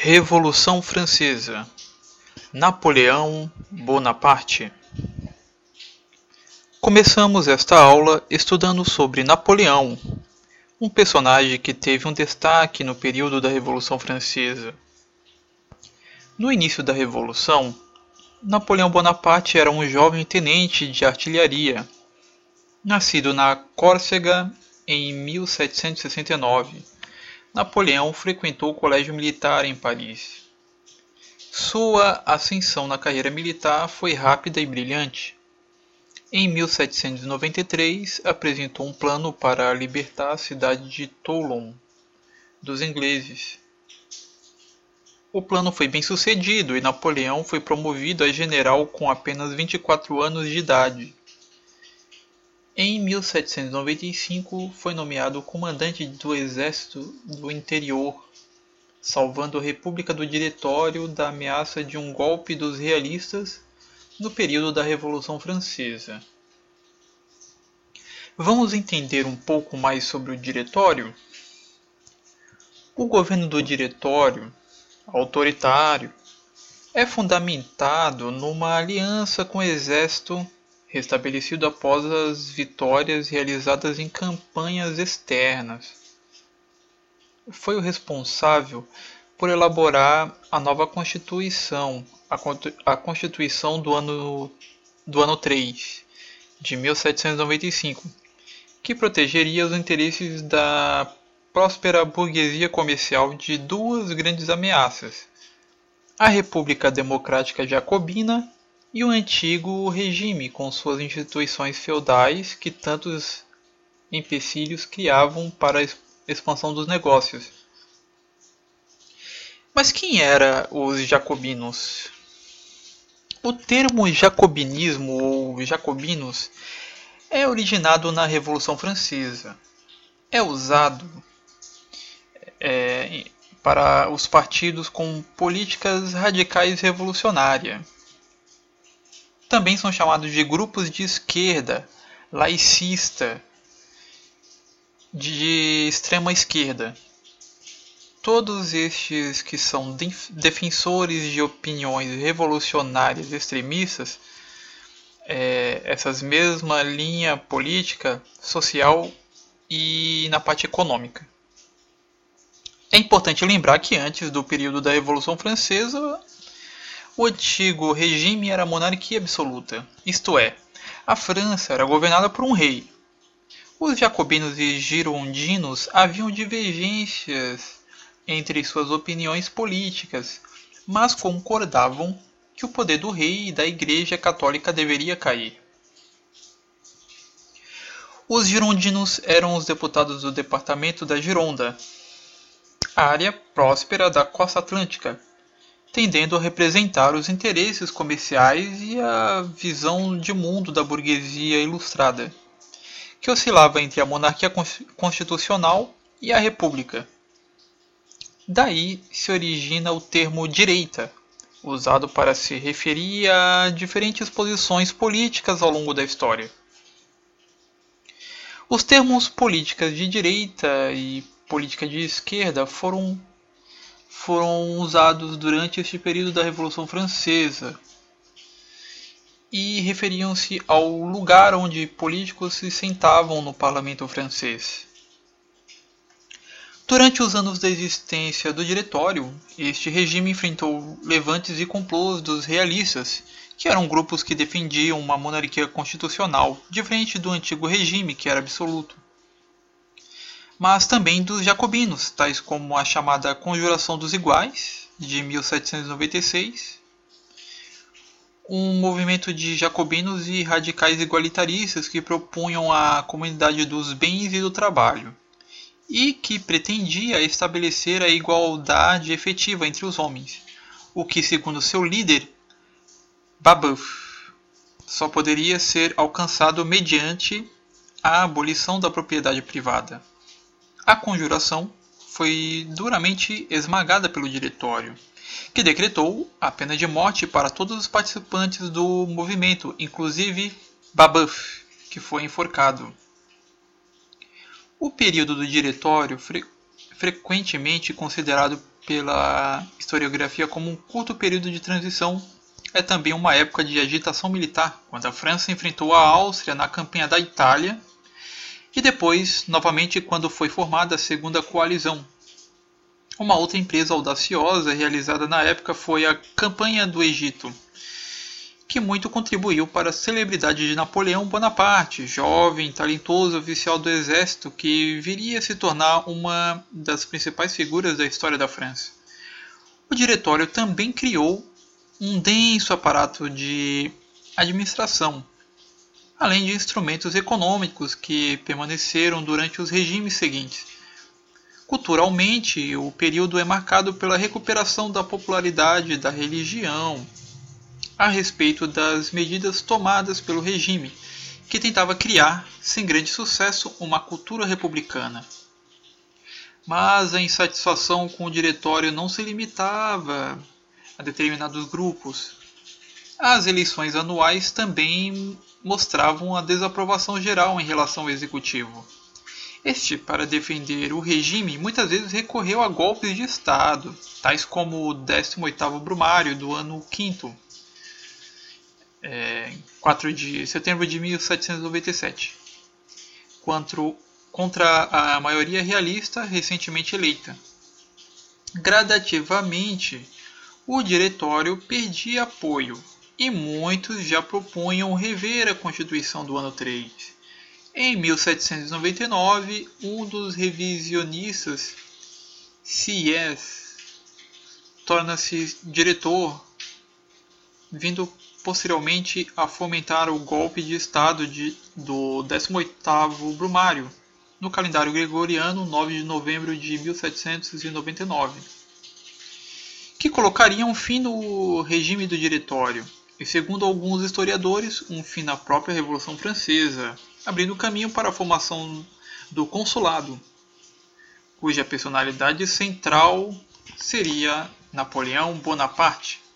Revolução Francesa. Napoleão Bonaparte. Começamos esta aula estudando sobre Napoleão, um personagem que teve um destaque no período da Revolução Francesa. No início da Revolução, Napoleão Bonaparte era um jovem tenente de artilharia, nascido na Córcega em 1769 Napoleão frequentou o colégio militar em Paris. Sua ascensão na carreira militar foi rápida e brilhante. Em 1793, apresentou um plano para libertar a cidade de Toulon dos ingleses. O plano foi bem sucedido e Napoleão foi promovido a general com apenas 24 anos de idade. Em 1795 foi nomeado comandante do Exército do Interior, salvando a República do Diretório da ameaça de um golpe dos realistas no período da Revolução Francesa. Vamos entender um pouco mais sobre o Diretório? O governo do Diretório, autoritário, é fundamentado numa aliança com o exército restabelecido após as vitórias realizadas em campanhas externas. Foi o responsável por elaborar a nova Constituição, a Constituição do ano, do ano 3, de 1795, que protegeria os interesses da próspera burguesia comercial de duas grandes ameaças: a República Democrática Jacobina e o antigo regime com suas instituições feudais que tantos empecilhos criavam para a expansão dos negócios. Mas quem eram os jacobinos? O termo jacobinismo ou jacobinos é originado na Revolução Francesa. É usado é, para os partidos com políticas radicais revolucionárias também são chamados de grupos de esquerda, laicista, de extrema esquerda. Todos estes que são defensores de opiniões revolucionárias extremistas, é, essas mesma linha política, social e na parte econômica. É importante lembrar que antes do período da Revolução Francesa, o antigo regime era monarquia absoluta, isto é, a França era governada por um rei. Os jacobinos e girondinos haviam divergências entre suas opiniões políticas, mas concordavam que o poder do rei e da Igreja Católica deveria cair. Os girondinos eram os deputados do departamento da Gironda, área próspera da costa atlântica, tendendo a representar os interesses comerciais e a visão de mundo da burguesia ilustrada, que oscilava entre a monarquia constitucional e a república. Daí se origina o termo direita, usado para se referir a diferentes posições políticas ao longo da história. Os termos políticas de direita e política de esquerda foram foram usados durante este período da Revolução Francesa e referiam-se ao lugar onde políticos se sentavam no parlamento francês. Durante os anos da existência do Diretório, este regime enfrentou levantes e complôs dos realistas, que eram grupos que defendiam uma monarquia constitucional, diferente do antigo regime, que era absoluto mas também dos jacobinos, tais como a chamada Conjuração dos Iguais, de 1796, um movimento de jacobinos e radicais igualitaristas que propunham a comunidade dos bens e do trabalho, e que pretendia estabelecer a igualdade efetiva entre os homens, o que, segundo seu líder, Babeuf, só poderia ser alcançado mediante a abolição da propriedade privada. A conjuração foi duramente esmagada pelo diretório, que decretou a pena de morte para todos os participantes do movimento, inclusive Babeuf, que foi enforcado. O período do diretório frequentemente considerado pela historiografia como um curto período de transição, é também uma época de agitação militar, quando a França enfrentou a Áustria na campanha da Itália e depois, novamente, quando foi formada a Segunda Coalizão. Uma outra empresa audaciosa realizada na época foi a Campanha do Egito, que muito contribuiu para a celebridade de Napoleão Bonaparte, jovem, talentoso oficial do exército que viria a se tornar uma das principais figuras da história da França. O diretório também criou um denso aparato de administração, além de instrumentos econômicos que permaneceram durante os regimes seguintes. Culturalmente, o período é marcado pela recuperação da popularidade da religião, a respeito das medidas tomadas pelo regime, que tentava criar, sem grande sucesso, uma cultura republicana. Mas a insatisfação com o diretório não se limitava a determinados grupos. As eleições anuais também mostravam a desaprovação geral em relação ao executivo. Este, para defender o regime, muitas vezes recorreu a golpes de Estado, tais como o 18º Brumário do ano V, é, 4 de setembro de 1797, contra, contra a maioria realista recentemente eleita. Gradativamente, o diretório perdia apoio e muitos já propunham rever a Constituição do ano 3. Em 1799, um dos revisionistas, C.S., torna-se diretor, vindo posteriormente a fomentar o golpe de Estado de, do 18º Brumário, no calendário gregoriano 9 de novembro de 1799, que colocaria um fim no regime do diretório e, segundo alguns historiadores, um fim na própria Revolução Francesa, abrindo caminho para a formação do consulado, cuja personalidade central seria Napoleão Bonaparte